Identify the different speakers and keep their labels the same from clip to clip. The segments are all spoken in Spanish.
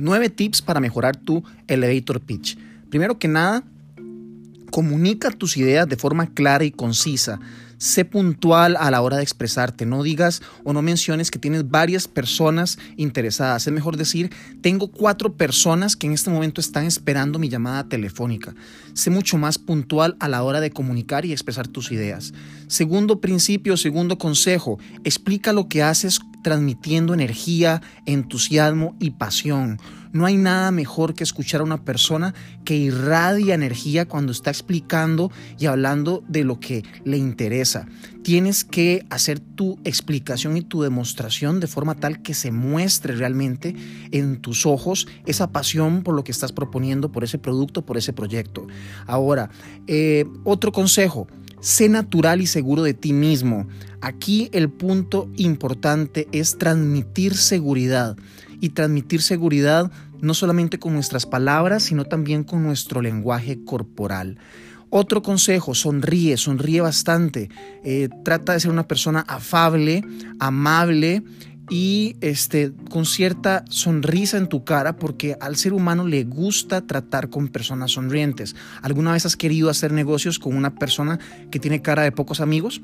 Speaker 1: Nueve tips para mejorar tu elevator pitch. Primero que nada, comunica tus ideas de forma clara y concisa. Sé puntual a la hora de expresarte. No digas o no menciones que tienes varias personas interesadas. Es mejor decir, tengo cuatro personas que en este momento están esperando mi llamada telefónica. Sé mucho más puntual a la hora de comunicar y expresar tus ideas. Segundo principio, segundo consejo, explica lo que haces transmitiendo energía, entusiasmo y pasión. No hay nada mejor que escuchar a una persona que irradia energía cuando está explicando y hablando de lo que le interesa. Tienes que hacer tu explicación y tu demostración de forma tal que se muestre realmente en tus ojos esa pasión por lo que estás proponiendo, por ese producto, por ese proyecto. Ahora, eh, otro consejo Sé natural y seguro de ti mismo. Aquí el punto importante es transmitir seguridad. Y transmitir seguridad no solamente con nuestras palabras, sino también con nuestro lenguaje corporal. Otro consejo, sonríe, sonríe bastante. Eh, trata de ser una persona afable, amable y este, con cierta sonrisa en tu cara porque al ser humano le gusta tratar con personas sonrientes. ¿Alguna vez has querido hacer negocios con una persona que tiene cara de pocos amigos?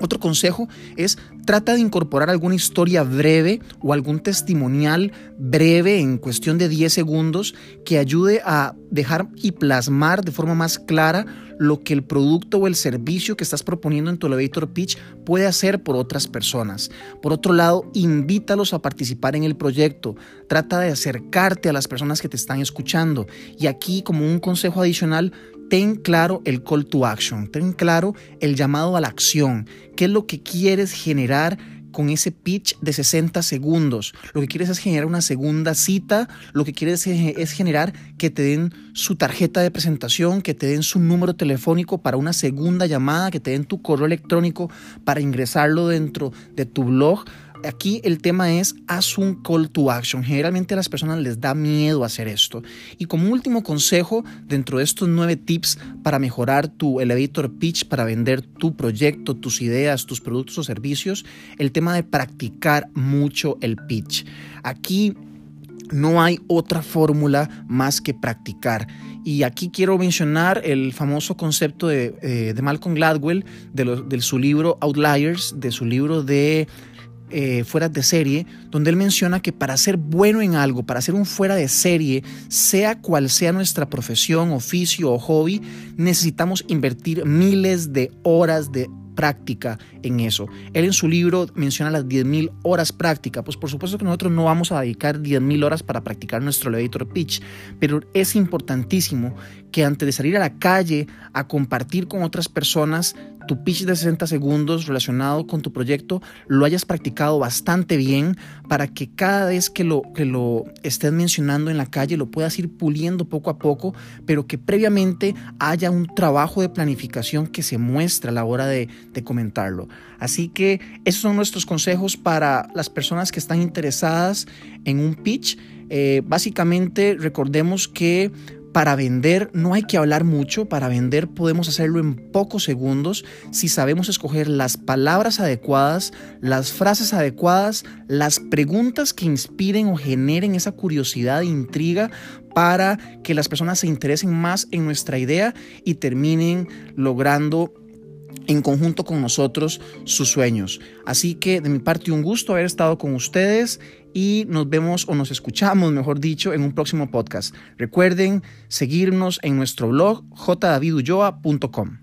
Speaker 1: Otro consejo es trata de incorporar alguna historia breve o algún testimonial breve en cuestión de 10 segundos que ayude a dejar y plasmar de forma más clara lo que el producto o el servicio que estás proponiendo en tu elevator pitch puede hacer por otras personas. Por otro lado, invítalos a participar en el proyecto. Trata de acercarte a las personas que te están escuchando. Y aquí, como un consejo adicional, ten claro el call to action, ten claro el llamado a la acción, qué es lo que quieres generar con ese pitch de 60 segundos. Lo que quieres es generar una segunda cita, lo que quieres es generar que te den su tarjeta de presentación, que te den su número telefónico para una segunda llamada, que te den tu correo electrónico para ingresarlo dentro de tu blog aquí el tema es haz un call to action. Generalmente a las personas les da miedo hacer esto. Y como último consejo, dentro de estos nueve tips para mejorar tu elevator pitch, para vender tu proyecto, tus ideas, tus productos o servicios, el tema de practicar mucho el pitch. Aquí no hay otra fórmula más que practicar. Y aquí quiero mencionar el famoso concepto de, eh, Malcolm Gladwell, de, de, su libro Outliers, de su libro de eh, fuera de serie, donde él menciona que para ser bueno en algo, para ser un fuera de serie, sea cual sea nuestra profesión, oficio o hobby, necesitamos invertir miles de horas de práctica en eso. Él en su libro menciona las 10.000 horas práctica. Pues por supuesto que nosotros no vamos a dedicar 10.000 horas para practicar nuestro elevator pitch, pero es importantísimo que antes de salir a la calle a compartir con otras personas tu pitch de 60 segundos relacionado con tu proyecto lo hayas practicado bastante bien para que cada vez que lo, que lo estés mencionando en la calle lo puedas ir puliendo poco a poco, pero que previamente haya un trabajo de planificación que se muestra a la hora de, comentarlo. Así que esos son nuestros consejos para las personas que están interesadas en un pitch. Eh, básicamente recordemos que para vender no hay que hablar mucho, para vender podemos hacerlo en pocos segundos si sabemos escoger las palabras adecuadas, las frases adecuadas, las preguntas que inspiren o generen esa curiosidad e intriga para que las personas se interesen más en nuestra idea y terminen logrando en conjunto con nosotros sus sueños. Así que de mi parte un gusto haber estado con ustedes y nos vemos o nos escuchamos, mejor dicho, en un próximo podcast. Recuerden seguirnos en nuestro blog jdavidulloa.com.